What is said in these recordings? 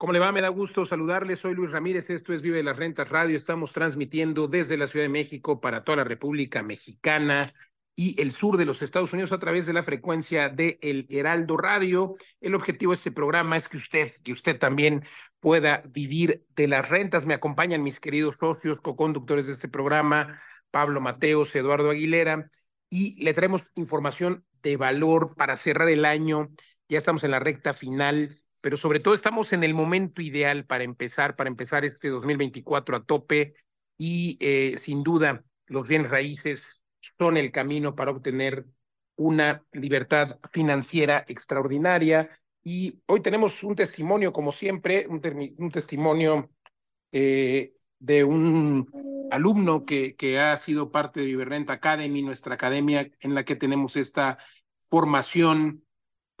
¿Cómo le va? Me da gusto saludarle. Soy Luis Ramírez. Esto es Vive las Rentas Radio. Estamos transmitiendo desde la Ciudad de México para toda la República Mexicana y el sur de los Estados Unidos a través de la frecuencia de El Heraldo Radio. El objetivo de este programa es que usted, que usted también pueda vivir de las rentas. Me acompañan mis queridos socios, co-conductores de este programa, Pablo Mateos, Eduardo Aguilera, y le traemos información de valor para cerrar el año. Ya estamos en la recta final pero sobre todo estamos en el momento ideal para empezar, para empezar este 2024 a tope y eh, sin duda los bienes raíces son el camino para obtener una libertad financiera extraordinaria. Y hoy tenemos un testimonio, como siempre, un, testimonio eh, de un alumno que, que ha sido parte de Viverrent Academy, nuestra academia en la que tenemos esta formación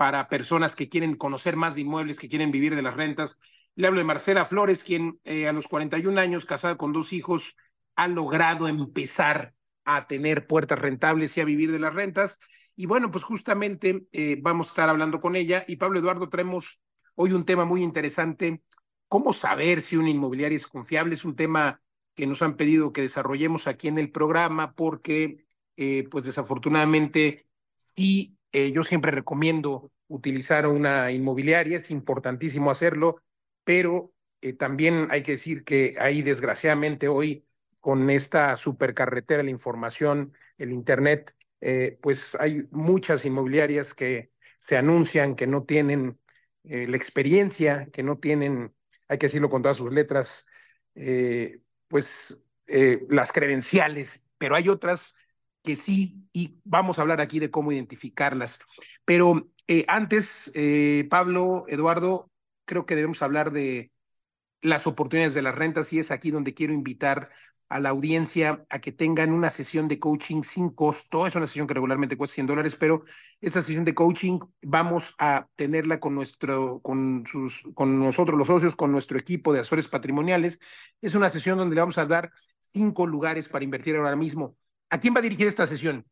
para personas que quieren conocer más de inmuebles, que quieren vivir de las rentas. Le hablo de Marcela Flores, quien eh, a los 41 años, casada con dos hijos, ha logrado empezar a tener puertas rentables y a vivir de las rentas. Y bueno, pues justamente eh, vamos a estar hablando con ella. Y Pablo Eduardo, traemos hoy un tema muy interesante. ¿Cómo saber si una inmobiliaria es confiable? Es un tema que nos han pedido que desarrollemos aquí en el programa porque, eh, pues desafortunadamente, sí eh, yo siempre recomiendo utilizar una inmobiliaria, es importantísimo hacerlo, pero eh, también hay que decir que ahí desgraciadamente hoy con esta supercarretera, la información, el Internet, eh, pues hay muchas inmobiliarias que se anuncian que no tienen la experiencia, que no tienen, hay que decirlo con todas sus letras, pues las credenciales, pero hay otras que sí, y vamos a hablar aquí de cómo identificarlas. Pero eh, antes, eh, Pablo, Eduardo, creo que debemos hablar de las oportunidades de las rentas y es aquí donde quiero invitar a la audiencia a que tengan una sesión de coaching sin costo. Es una sesión que regularmente cuesta 100 dólares, pero esta sesión de coaching vamos a tenerla con nuestro, con sus, con nosotros los socios, con nuestro equipo de asesores patrimoniales. Es una sesión donde le vamos a dar cinco lugares para invertir ahora mismo. ¿A quién va a dirigir esta sesión?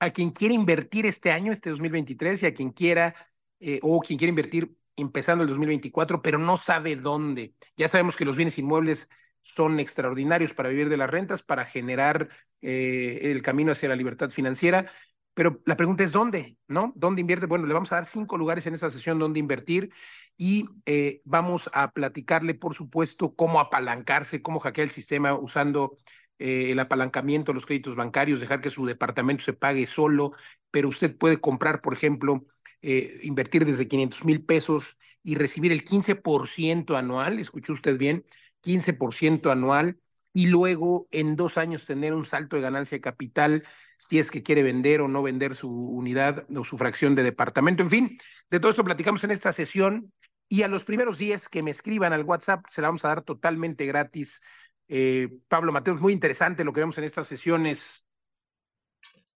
A quien quiere invertir este año, este 2023, y a quien quiera, eh, o quien quiere invertir empezando el 2024, pero no sabe dónde. Ya sabemos que los bienes inmuebles son extraordinarios para vivir de las rentas, para generar eh, el camino hacia la libertad financiera, pero la pregunta es dónde, ¿no? ¿Dónde invierte? Bueno, le vamos a dar cinco lugares en esta sesión donde invertir y eh, vamos a platicarle, por supuesto, cómo apalancarse, cómo hackear el sistema usando eh, el apalancamiento de los créditos bancarios, dejar que su departamento se pague solo, pero usted puede comprar, por ejemplo, eh, invertir desde 500 mil pesos y recibir el 15% anual, escuchó usted bien, 15% anual, y luego en dos años tener un salto de ganancia de capital si es que quiere vender o no vender su unidad o su fracción de departamento. En fin, de todo esto platicamos en esta sesión y a los primeros 10 que me escriban al WhatsApp se la vamos a dar totalmente gratis eh, Pablo Mateos, muy interesante lo que vemos en estas sesiones.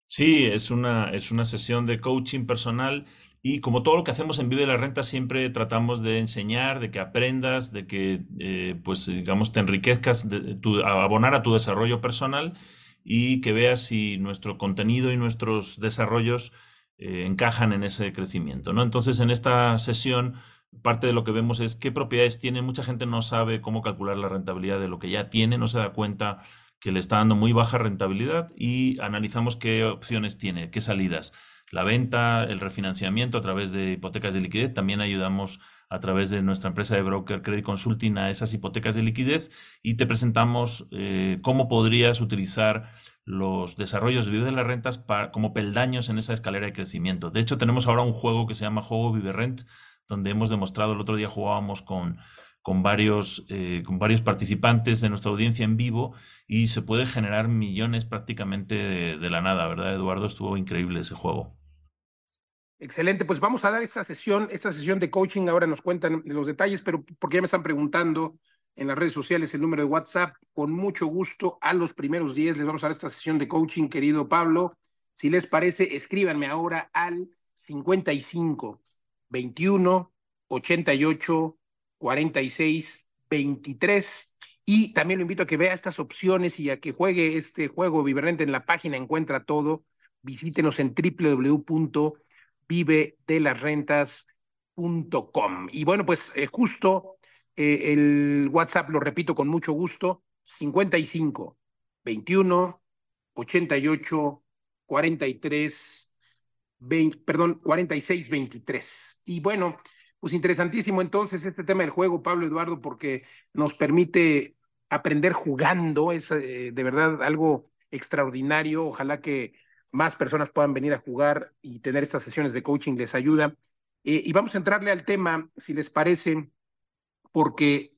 Sí, es una, es una sesión de coaching personal y como todo lo que hacemos en Vive la Renta, siempre tratamos de enseñar, de que aprendas, de que, eh, pues, digamos, te enriquezcas, de, tu, abonar a tu desarrollo personal y que veas si nuestro contenido y nuestros desarrollos eh, encajan en ese crecimiento, ¿no? Entonces, en esta sesión parte de lo que vemos es qué propiedades tiene. Mucha gente no sabe cómo calcular la rentabilidad de lo que ya tiene, no se da cuenta que le está dando muy baja rentabilidad y analizamos qué opciones tiene, qué salidas. La venta, el refinanciamiento a través de hipotecas de liquidez. También ayudamos a través de nuestra empresa de broker Credit Consulting a esas hipotecas de liquidez y te presentamos eh, cómo podrías utilizar los desarrollos de de las Rentas como peldaños en esa escalera de crecimiento. De hecho, tenemos ahora un juego que se llama Juego Vive Rent, donde hemos demostrado, el otro día jugábamos con, con, varios, eh, con varios participantes de nuestra audiencia en vivo y se puede generar millones prácticamente de, la nada, ¿verdad, Eduardo? Estuvo increíble ese juego. Excelente, pues vamos a dar esta sesión, esta sesión de coaching, ahora nos cuentan los detalles, pero porque ya me están preguntando en las redes sociales el número de WhatsApp, con mucho gusto a los primeros 10 les vamos a dar esta sesión de coaching, querido Pablo. Si les parece, escríbanme ahora al 55 21 88 46 23. Y también lo invito a que vea estas opciones y a que juegue este juego Viverrente en la página Encuentra Todo. Visítenos en www.vivedelasrentas.com. Y bueno, pues eh, justo Eh, el WhatsApp lo repito con mucho gusto, 55 21 88 43 20, perdón, 46 23. Y bueno, pues interesantísimo entonces este tema del juego, Pablo Eduardo, porque nos permite aprender jugando, es eh, de verdad algo extraordinario. Ojalá que más personas puedan venir a jugar y tener estas sesiones de coaching les ayuda. Eh, y vamos a entrarle al tema, si les parece, porque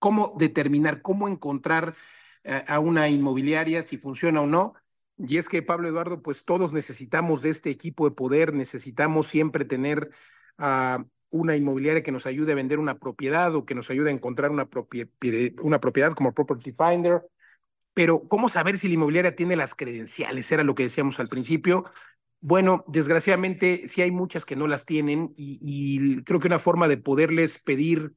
cómo determinar, cómo encontrar eh, a una inmobiliaria, si funciona o no. Y es que, Pablo Eduardo, pues todos necesitamos de este equipo de poder, necesitamos siempre tener a una inmobiliaria que nos ayude a vender una propiedad o que nos ayude a encontrar una, una propiedad como Property Finder. Pero, ¿cómo saber si la inmobiliaria tiene las credenciales? Era lo que decíamos al principio. Bueno, desgraciadamente sí hay muchas que no las tienen y, creo que una forma de poderles pedir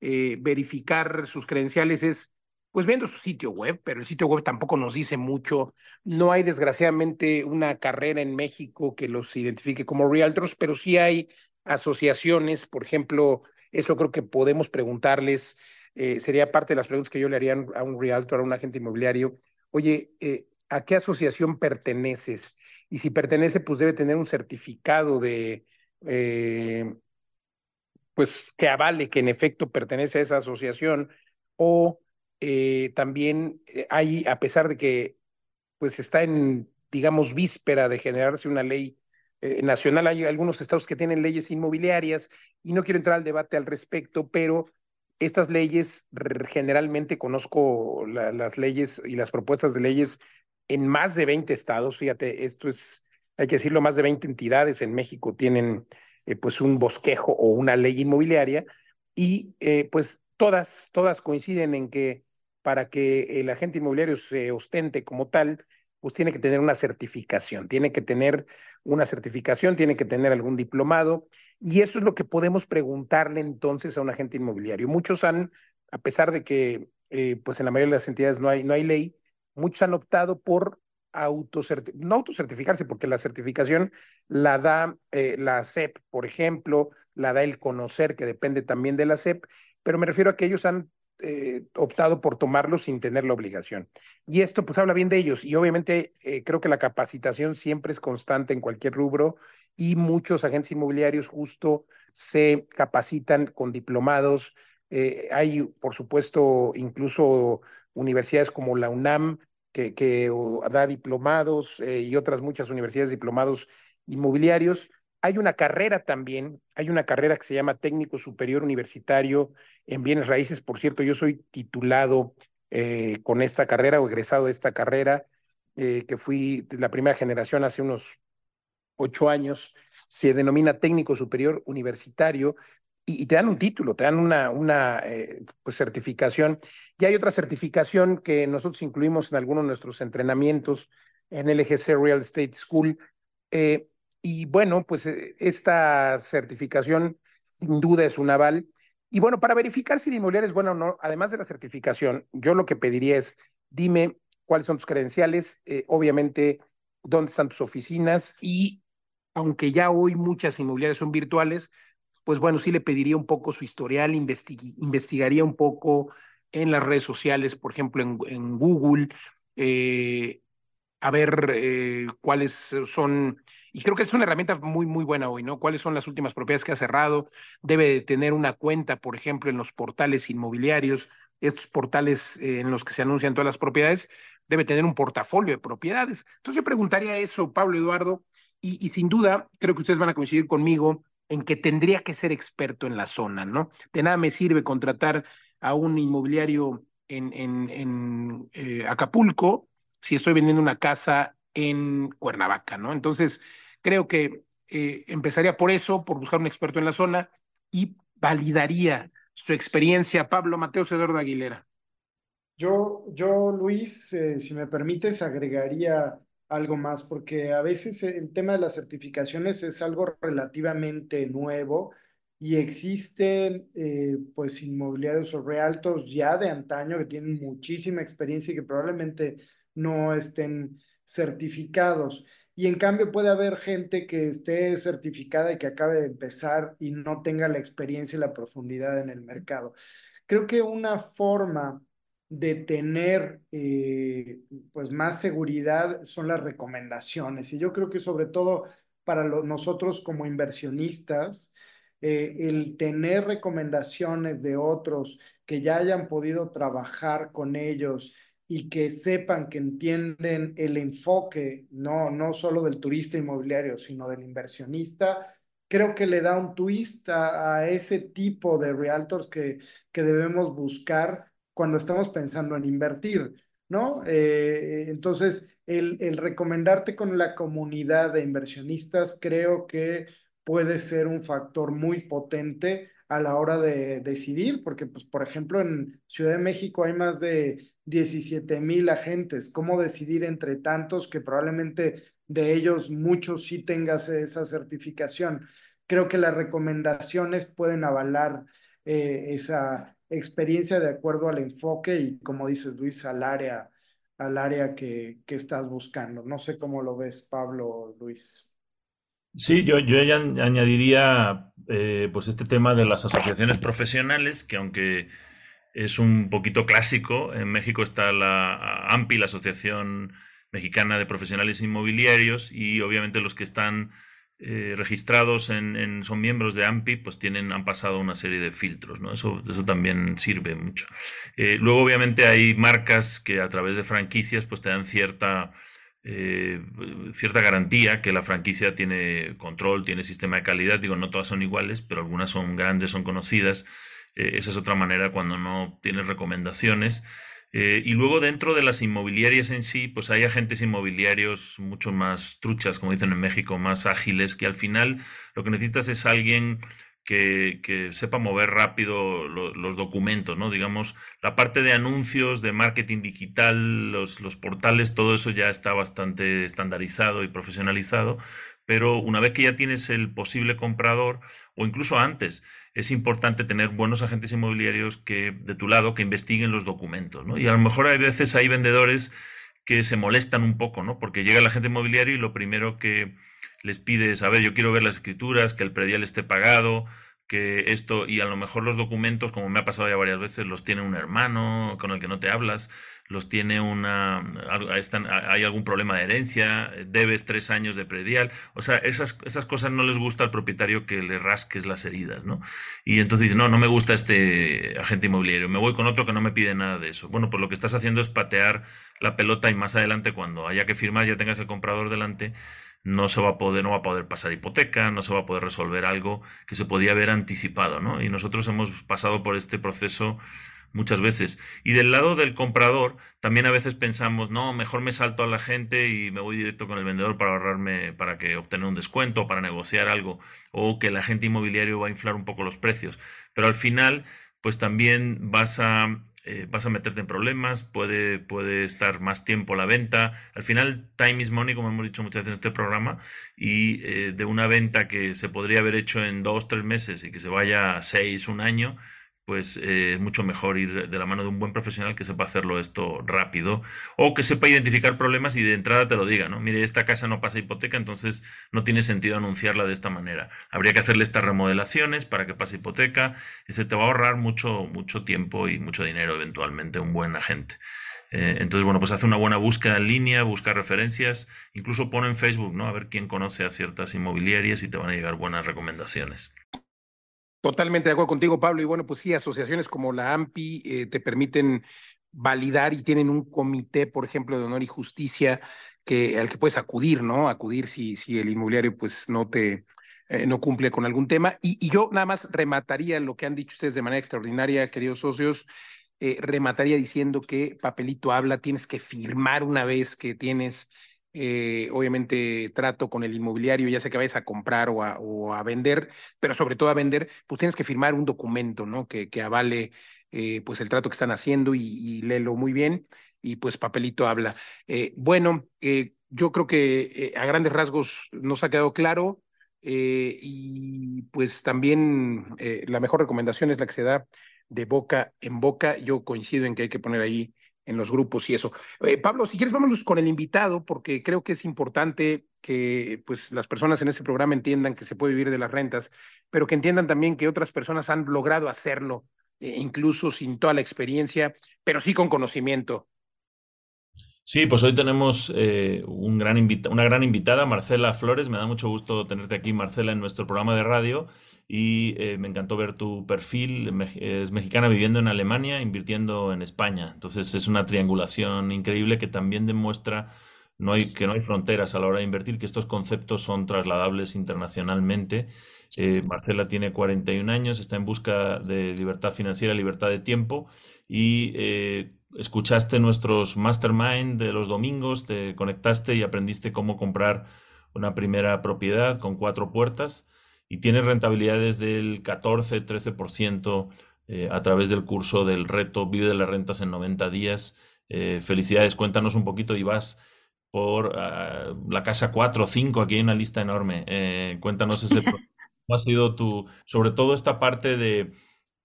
eh, verificar sus credenciales es pues viendo su sitio web, pero el sitio web tampoco nos dice mucho. No hay desgraciadamente una carrera en México que los identifique como realtors, pero sí hay asociaciones, por ejemplo, eso creo que podemos preguntarles, eh, sería parte de las preguntas que yo le haría a un realtor, a un agente inmobiliario. Oye, eh, ¿a qué asociación perteneces? Y si pertenece, pues debe tener un certificado de, eh, pues que avale que en efecto pertenece a esa asociación. O también hay, a pesar de que pues está en, digamos, víspera de generarse una ley eh, nacional hay algunos estados que tienen leyes inmobiliarias y no quiero entrar al debate al respecto, pero estas leyes, generalmente conozco las leyes y las propuestas de leyes en más de 20 estados, fíjate, esto es, hay que decirlo, más de 20 entidades en México tienen eh, pues un bosquejo o una ley inmobiliaria y eh, pues todas, todas coinciden en que para que el agente inmobiliario se ostente como tal, pues tiene que tener una certificación, tiene que tener una certificación, tiene que tener algún diplomado, y eso es lo que podemos preguntarle entonces a un agente inmobiliario. Muchos han, a pesar de que eh, pues en la mayoría de las entidades no hay, no hay ley, muchos han optado por no autocertificarse, porque la certificación la da eh, la SEP, por ejemplo, la da el conocer, que depende también de la SEP, pero me refiero a que ellos han eh, optado por tomarlo sin tener la obligación. Y esto pues habla bien de ellos y obviamente eh, creo que la capacitación siempre es constante en cualquier rubro y muchos agentes inmobiliarios justo se capacitan con diplomados. Eh, hay, por supuesto, incluso universidades como la UNAM que, que da diplomados y otras muchas universidades diplomados inmobiliarios hay una carrera también, hay una carrera que se llama Técnico Superior Universitario en Bienes Raíces. Por cierto, yo soy titulado eh, con esta carrera o egresado de esta carrera, eh, que fui de la primera generación hace unos ocho años. Se denomina Técnico Superior Universitario y, te dan un título, te dan una, eh, pues, certificación. Y hay otra certificación que nosotros incluimos en algunos de nuestros entrenamientos en LGC Real Estate School. Y bueno, pues eh, esta certificación sin duda es un aval. Y bueno, para verificar si la inmobiliaria es buena o no, además de la certificación, yo lo que pediría es, dime cuáles son tus credenciales, eh, obviamente dónde están tus oficinas y aunque ya hoy muchas inmobiliarias son virtuales, pues bueno, sí le pediría un poco su historial, investigaría un poco en las redes sociales, por ejemplo, en, Google, eh, a ver cuáles son y creo que es una herramienta muy, muy buena hoy, ¿no? ¿Cuáles son las últimas propiedades que ha cerrado? Debe tener una cuenta, por ejemplo, en los portales inmobiliarios, estos portales eh, en los que se anuncian todas las propiedades, debe tener un portafolio de propiedades. Entonces yo preguntaría eso, Pablo Eduardo, y, sin duda creo que ustedes van a coincidir conmigo en que tendría que ser experto en la zona, ¿no? De nada me sirve contratar a un inmobiliario en eh, Acapulco si estoy vendiendo una casa en Cuernavaca, ¿no? Entonces, Creo que eh, empezaría por eso, por buscar un experto en la zona y validaría su experiencia. Pablo Mateo Eduardo Aguilera. Yo, yo Luis, eh, si me permites, agregaría algo más, porque a veces el tema de las certificaciones es algo relativamente nuevo y existen eh, pues inmobiliarios o realtos ya de antaño que tienen muchísima experiencia y que probablemente no estén certificados. Y en cambio puede haber gente que esté certificada y que acabe de empezar y no tenga la experiencia y la profundidad en el mercado. creo que una forma de tener eh, pues más seguridad son las recomendaciones. Y yo creo que sobre todo para nosotros como inversionistas, eh, el tener recomendaciones de otros que ya hayan podido trabajar con ellos y que sepan que entienden el enfoque, no, no solo del turista inmobiliario, sino del inversionista, creo que le da un twist a, ese tipo de realtors que, que debemos buscar cuando estamos pensando en invertir, ¿no? Eh, entonces, el, el recomendarte con la comunidad de inversionistas creo que puede ser un factor muy potente a la hora de decidir, porque, pues, por ejemplo, en Ciudad de México hay más de 17 mil agentes. ¿Cómo decidir entre tantos que probablemente de ellos muchos sí tengas esa certificación? Creo que las recomendaciones pueden avalar eh, esa experiencia de acuerdo al enfoque y, como dices, Luis, al área, al área que, que estás buscando. No sé cómo lo ves, Pablo, Luis. Sí, yo, yo añadiría eh, pues este tema de las asociaciones profesionales, que aunque es un poquito clásico, en México está la AMPI, la Asociación Mexicana de Profesionales Inmobiliarios, y obviamente los que están eh, registrados en, son miembros de AMPI, pues tienen, han pasado una serie de filtros, ¿no? Eso, eso también sirve mucho. Eh, luego, obviamente, hay marcas que a través de franquicias, pues te dan cierta eh, cierta garantía que la franquicia tiene control, tiene sistema de calidad. Digo, no todas son iguales, pero algunas son grandes, son conocidas. Eh, esa es otra manera cuando no tienes recomendaciones. Eh, y luego dentro de las inmobiliarias en sí, pues hay agentes inmobiliarios mucho más truchas, como dicen en México, más ágiles, que al final lo que necesitas es alguien que, sepa mover rápido los documentos, ¿no? Digamos, la parte de anuncios, de marketing digital, los, los portales, todo eso ya está bastante estandarizado y profesionalizado, pero una vez que ya tienes el posible comprador, o incluso antes, es importante tener buenos agentes inmobiliarios que de tu lado que investiguen los documentos, ¿no? Y a lo mejor hay veces hay vendedores que se molestan un poco, ¿no? Porque llega el agente inmobiliario y lo primero que les pides, a ver, yo quiero ver las escrituras, que el predial esté pagado, que esto, y a lo mejor los documentos, como me ha pasado ya varias veces, los tiene un hermano con el que no te hablas, los tiene una, hay algún problema de herencia, debes tres años de predial, o sea, esas, esas cosas no les gusta al propietario que le rasques las heridas, ¿no? Y entonces dice, no, no me gusta este agente inmobiliario, me voy con otro que no me pide nada de eso. Bueno, pues lo que estás haciendo es patear la pelota y más adelante cuando haya que firmar ya tengas el comprador delante no se va a poder, no va a poder pasar hipoteca, no se va a poder resolver algo que se podía haber anticipado, ¿no? Y nosotros hemos pasado por este proceso muchas veces. Y del lado del comprador, también a veces pensamos, no, mejor me salto a la gente y me voy directo con el vendedor para ahorrarme, para que obtener un descuento, para negociar algo, o que el agente inmobiliario va a inflar un poco los precios. Pero al final, pues también vas a eh, vas a meterte en problemas, puede, puede estar más tiempo la venta. Al final, time is money, como hemos dicho muchas veces en este programa, y eh, de una venta que se podría haber hecho en dos, tres meses y que se vaya a seis, un año, pues eh, mucho mejor ir de la mano de un buen profesional que sepa hacerlo esto rápido o que sepa identificar problemas y de entrada te lo diga, ¿no? Mire, esta casa no pasa hipoteca, entonces no tiene sentido anunciarla de esta manera. Habría que hacerle estas remodelaciones para que pase hipoteca. Ese te va a ahorrar mucho, mucho tiempo y mucho dinero eventualmente un buen agente. Eh, entonces, bueno, pues hace una buena búsqueda en línea, busca referencias, incluso pone en Facebook, ¿no? A ver quién conoce a ciertas inmobiliarias y te van a llegar buenas recomendaciones. Totalmente de acuerdo contigo, Pablo. Y bueno, pues sí, asociaciones como la AMPI eh, te permiten validar y tienen un comité, por ejemplo, de honor y justicia que, al que puedes acudir, ¿no? Acudir si, si el inmobiliario pues no te eh, no cumple con algún tema. Y, yo nada más remataría lo que han dicho ustedes de manera extraordinaria, queridos socios, eh, remataría diciendo que papelito habla, tienes que firmar una vez que tienes eh, obviamente trato con el inmobiliario, ya sea que vayas a comprar o a, vender, pero sobre todo a vender, pues tienes que firmar un documento, ¿no? Que, avale eh, pues el trato que están haciendo y, léelo muy bien y pues papelito habla. Eh, bueno, yo creo que a grandes rasgos nos ha quedado claro y pues también la mejor recomendación es la que se da de boca en boca. Yo coincido en que hay que poner ahí en los grupos y eso. Eh, Pablo, si quieres, vámonos con el invitado, porque creo que es importante que pues, las personas en este programa entiendan que se puede vivir de las rentas, pero que entiendan también que otras personas han logrado hacerlo incluso sin toda la experiencia, pero sí con conocimiento. Sí, pues hoy tenemos eh, una gran invitada, Marcela Flores. Me da mucho gusto tenerte aquí, Marcela, en nuestro programa de radio. Y eh, me encantó ver tu perfil. Es mexicana viviendo en Alemania, invirtiendo en España. Entonces es una triangulación increíble que también demuestra que no hay fronteras a la hora de invertir, que estos conceptos son trasladables internacionalmente. Eh, Marcela tiene 41 años, está en busca de libertad financiera, libertad de tiempo y escuchaste nuestros mastermind de los domingos, te conectaste y aprendiste cómo comprar una primera propiedad con cuatro puertas y tienes rentabilidades del 14-13% eh, a través del curso del reto Vive de las rentas en 90 días. Eh, felicidades, cuéntanos un poquito y vas por ah, la casa 4 o 5, aquí hay una lista enorme. Eh, cuéntanos ese cómo ha sido tu, sobre todo esta parte de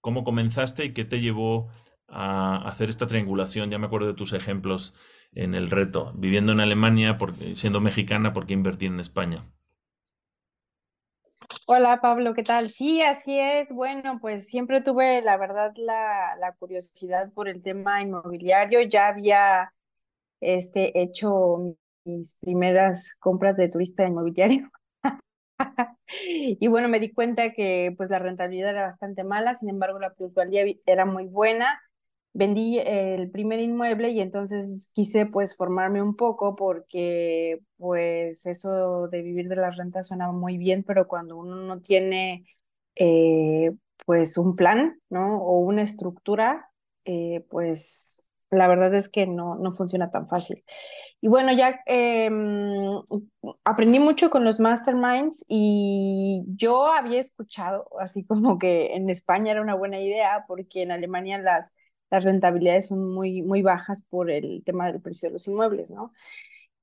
cómo comenzaste y qué te llevó a hacer esta triangulación. Ya me acuerdo de tus ejemplos en el reto. Viviendo en Alemania, siendo mexicana, ¿por qué en España? Hola Pablo, ¿qué tal? Sí, así es. Bueno, pues siempre tuve, la verdad, la, la curiosidad por el tema inmobiliario. Ya había este, hecho mis primeras compras de turista inmobiliario. y bueno, me di cuenta que pues la rentabilidad era bastante mala, sin embargo la plusvalía era muy buena vendí el primer inmueble y entonces quise pues formarme un poco porque pues eso de vivir de las rentas suena muy bien, pero cuando uno no tiene eh, pues un plan, ¿no? O una estructura, eh, pues la verdad es que no, no funciona tan fácil. Y bueno, ya em, aprendí mucho con los masterminds y yo había escuchado así como que en España era una buena idea porque en Alemania las las rentabilidades son muy, muy bajas por el tema del precio de los inmuebles, ¿no?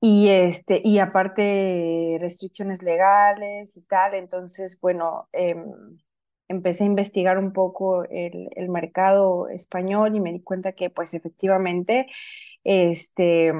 Y, este, y aparte restricciones legales y tal, entonces, bueno, em, empecé a investigar un poco el, el, mercado español y me di cuenta que pues efectivamente este,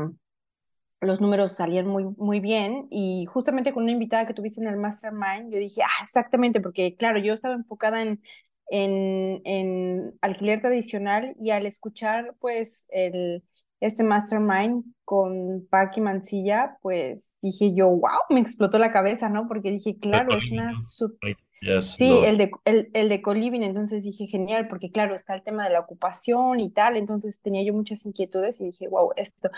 los números salían muy, muy bien y justamente con una invitada que tuviste en el Mastermind, yo dije, ah, exactamente, porque claro, yo estaba enfocada en en, en alquiler tradicional y al escuchar pues el, este mastermind con Paqui Mancilla, pues dije yo, wow, me explotó la cabeza, ¿no? Porque dije, claro, es una... sí, el de, el, el de Coliving, entonces dije, genial, porque claro, está el tema de la ocupación y tal, entonces tenía yo muchas inquietudes y dije, wow, esto.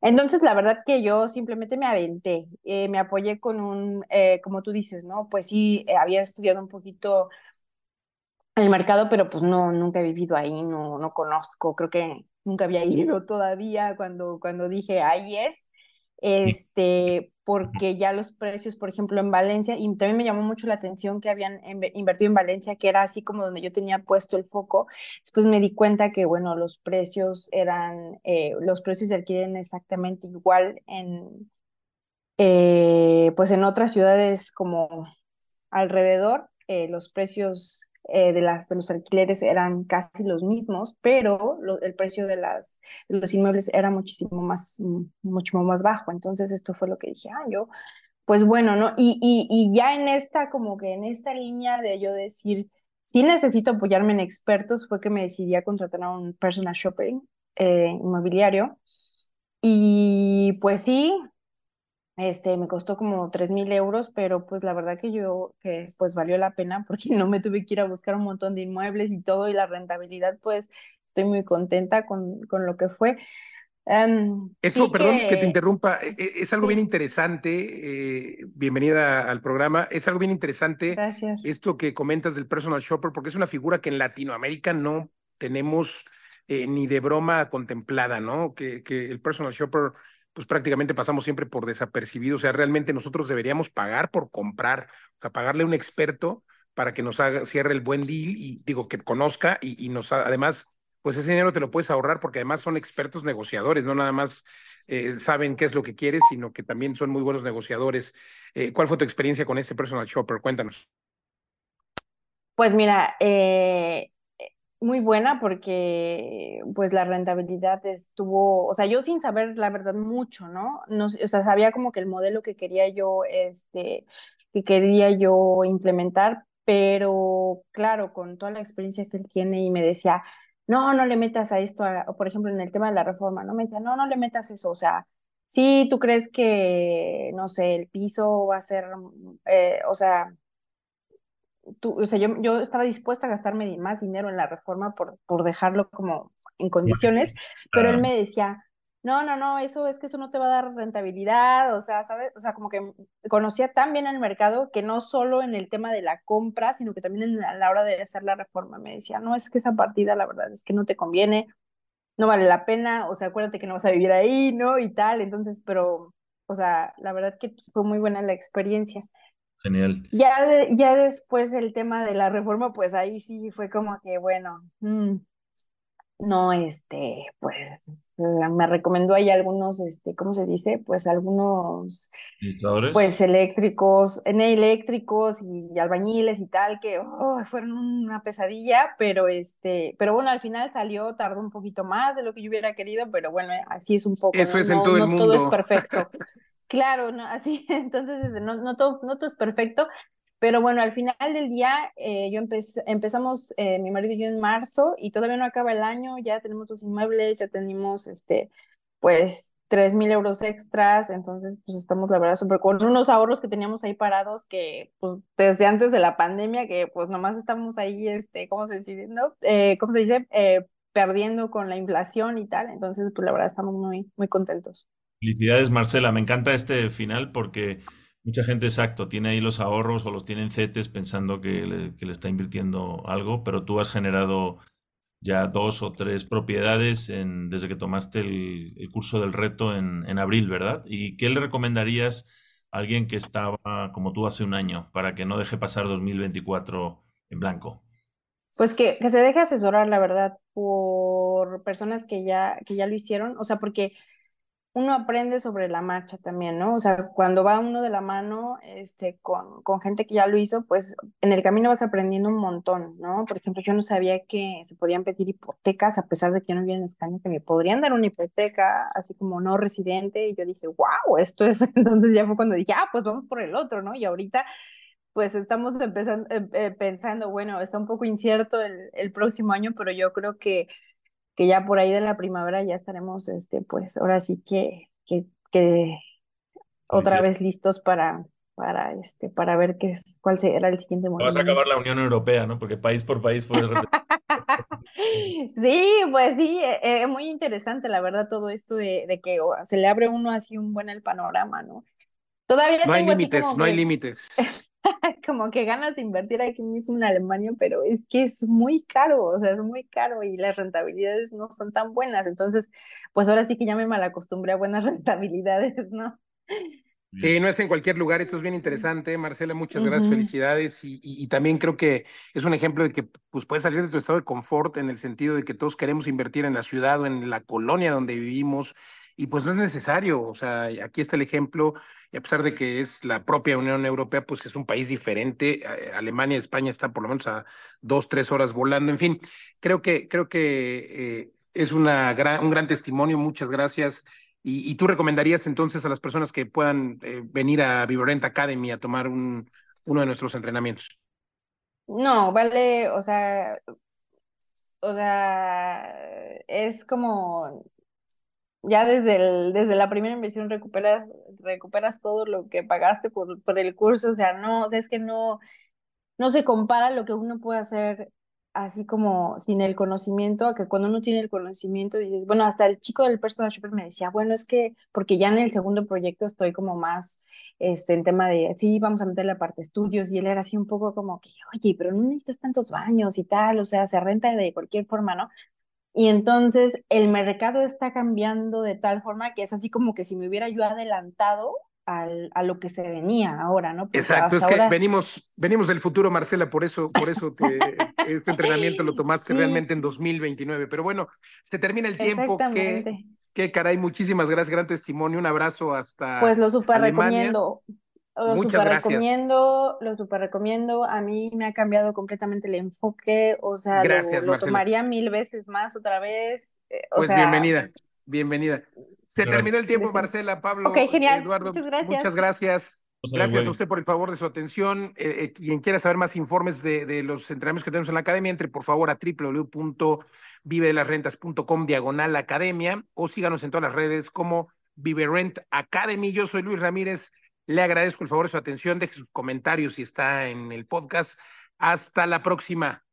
Entonces, la verdad que yo simplemente me aventé, eh, me apoyé con un, eh, como tú dices, ¿no? Pues sí, eh, había estudiado un poquito el mercado, pero pues no, nunca he vivido ahí, no, no conozco, creo que nunca había ido todavía cuando, cuando dije ahí es, este, porque ya los precios, por ejemplo, en Valencia, y también me llamó mucho la atención que habían invertido en Valencia, que era así como donde yo tenía puesto el foco, después me di cuenta que, bueno, los precios eran, eh, los precios se adquieren exactamente igual en, eh, pues en otras ciudades como alrededor, eh, los precios eh, de, las, de los alquileres eran casi los mismos, pero el precio de, las, los inmuebles era muchísimo más, mucho más bajo. Entonces esto fue lo que dije, ah, yo, pues bueno, ¿no? Y, y, y ya en esta, como que en esta línea de yo decir, si necesito apoyarme en expertos, fue que me decidí a contratar a un personal shopping eh, inmobiliario. Y pues sí, este, me costó como tres mil euros, pero pues la verdad que yo, que pues valió la pena porque no me tuve que ir a buscar un montón de inmuebles y todo y la rentabilidad, pues estoy muy contenta con, con lo que fue. Um, Esto, perdón que... te interrumpa, e, e, es algo bien interesante, eh, bienvenida al programa, es algo bien interesante Gracias. esto que comentas del personal shopper, porque es una figura que en Latinoamérica no tenemos eh, ni de broma contemplada, ¿no? Que, que el personal shopper pues prácticamente pasamos siempre por desapercibido. O sea, realmente nosotros deberíamos pagar por comprar, o sea, pagarle a un experto para que nos haga, cierre el buen deal y digo que conozca y, y nos además, pues ese dinero te lo puedes ahorrar porque además son expertos negociadores, no nada más eh, saben qué es lo que quieres, sino que también son muy buenos negociadores. Eh, ¿Cuál fue tu experiencia con este personal shopper? Cuéntanos. Pues mira, eh, muy buena porque pues la rentabilidad estuvo, o sea, yo sin saber la verdad mucho, ¿no? no o sea, sabía como que el modelo que quería yo, este, que quería yo implementar, pero claro, con toda la experiencia que él tiene y me decía, no, no le metas a esto, o por ejemplo, en el tema de la reforma, ¿no? Me decía, no, no le metas eso, o sea, si tú crees que, no sé, el piso va a ser, eh, o sea, tú, o sea, yo, yo estaba dispuesta a gastarme más dinero en la reforma por, por dejarlo como en condiciones, pero él me decía, no, no, no, eso es que eso no te va a dar rentabilidad, o sea, ¿sabes? O sea, como que conocía tan bien el mercado que no solo en el tema de la compra, sino que también en la, a la hora de hacer la reforma me decía, no, es que esa partida la verdad es que no te conviene, no vale la pena, o sea, acuérdate que no vas a vivir ahí, ¿no? Y tal, entonces, pero, o sea, la verdad que fue muy buena la experiencia. Genial. Ya, ya después el tema de la reforma, pues ahí sí fue como que, bueno, mm, no, este, pues me recomendó ahí algunos, este, ¿cómo se dice? Pues algunos, pues eléctricos, en eléctricos y, albañiles y tal, que oh, fueron una pesadilla, pero este, pero bueno, al final salió, tardó un poquito más de lo que yo hubiera querido, pero bueno, así es un poco. Eso es en todo el mundo. Todo es perfecto. claro, no, así, entonces no, no, todo, no todo es perfecto, pero bueno, al final del día, eh, yo empezamos, eh, mi marido y yo en marzo, y todavía no acaba el año, ya tenemos los inmuebles, ya tenemos, este, pues, tres mil euros extras, entonces, pues, estamos, la verdad, súper con unos ahorros que teníamos ahí parados, que, pues, desde antes de la pandemia, que, pues, nomás estamos ahí, este, ¿cómo se dice? ¿No? Eh, ¿Cómo se dice? perdiendo con la inflación y tal, entonces, pues, la verdad, estamos muy, muy contentos. Felicidades, Marcela, me encanta este final porque Mucha gente, exacto, tiene ahí los ahorros o los tiene en CETES pensando que le, está invirtiendo algo, pero tú has generado ya dos o tres propiedades desde que tomaste el, curso del reto en, en, abril, ¿verdad? ¿Y qué le recomendarías a alguien que estaba como tú hace un año para que no deje pasar 2024 en blanco? Pues que, que se deje asesorar, la verdad, por personas que ya, que ya lo hicieron, o sea, porque uno aprende sobre la marcha también, ¿no? O sea, cuando va uno de la mano este, con, con gente que ya lo hizo, pues en el camino vas aprendiendo un montón, ¿no? Por ejemplo, yo no sabía que se podían pedir hipotecas, a pesar de que yo no vivía en España, que me podrían dar una hipoteca así como no residente, y yo dije, wow, esto es, entonces ya fue cuando dije, ah, pues vamos por el otro, ¿no? Y ahorita pues estamos empezando, eh, eh, pensando, bueno, está un poco incierto el, el próximo año, pero yo creo que que ya por ahí de la primavera ya estaremos, este, pues ahora sí que, que, que otra vez listos para, para, este, para ver qué es, cuál será el siguiente momento. Vas a acabar la Unión Europea, ¿no? Porque país por país puedes Sí, pues sí, es eh, eh, muy interesante, la verdad, todo esto de, de que se le abre uno así un buen el panorama, ¿no? Todavía no hay límites, no hay límites. como que ganas de invertir aquí mismo en Alemania, pero es que es muy caro, o sea, es muy caro y las rentabilidades no son tan buenas. Entonces, pues ahora sí que ya me malacostumbré a buenas rentabilidades, ¿no? Sí, no es en cualquier lugar, esto es bien interesante. Marcela, muchas gracias, felicidades. Y, y, también creo que es un ejemplo de que pues, puedes salir de tu estado de confort en el sentido de que todos queremos invertir en la ciudad o en la colonia donde vivimos y pues no es necesario. O sea, aquí está el ejemplo y a pesar de que es la propia Unión Europea, pues es un país diferente. Eh, Alemania, España está por lo menos a dos, tres horas volando. En fin, creo que, creo que eh, es una un gran testimonio. Muchas gracias. Y, tú recomendarías entonces a las personas que puedan eh, venir a Vivorent Academy a tomar un, uno de nuestros entrenamientos. No, vale, o sea, o sea, es como ya desde, el, desde la primera inversión recuperas, recuperas todo lo que pagaste por, por el curso, o sea, no, o sea, es que no, no se compara lo que uno puede hacer así como sin el conocimiento, a que cuando uno tiene el conocimiento dices, bueno, hasta el chico del personal shopper me decía, bueno, es que porque ya en el segundo proyecto estoy como más este, en tema de, sí, vamos a meter la parte estudios, y él era así un poco como que, oye, pero no necesitas tantos baños y tal, o sea, se renta de cualquier forma, ¿no? Y entonces el mercado está cambiando de tal forma que es así como que si me hubiera yo adelantado al, a lo que se venía ahora, ¿no? Exacto, es que venimos, venimos del futuro, Marcela, por eso, por eso este entrenamiento lo tomaste realmente en 2029. Pero bueno, se termina el tiempo. Que, que caray, muchísimas gracias, gran testimonio, un abrazo hasta. Pues lo super recomiendo. Lo super recomiendo, lo super recomiendo. A mí me ha cambiado completamente el enfoque, o sea, lo, tomaría mil veces más otra vez. Eh, pues bienvenida, bienvenida. Se terminó el tiempo, Marcela, Pablo, okay, genial. Eduardo. Muchas gracias. Muchas gracias. Gracias a usted por el favor de su atención. Eh, eh, quien quiera saber más informes de, los entrenamientos que tenemos en la academia, entre por favor a www.vivedelasrentas.com diagonal academia o síganos en todas las redes como Vive Rent Academy. Yo soy Luis Ramírez. Le agradezco el favor de su atención, deje sus comentarios si está en el podcast. Hasta la próxima.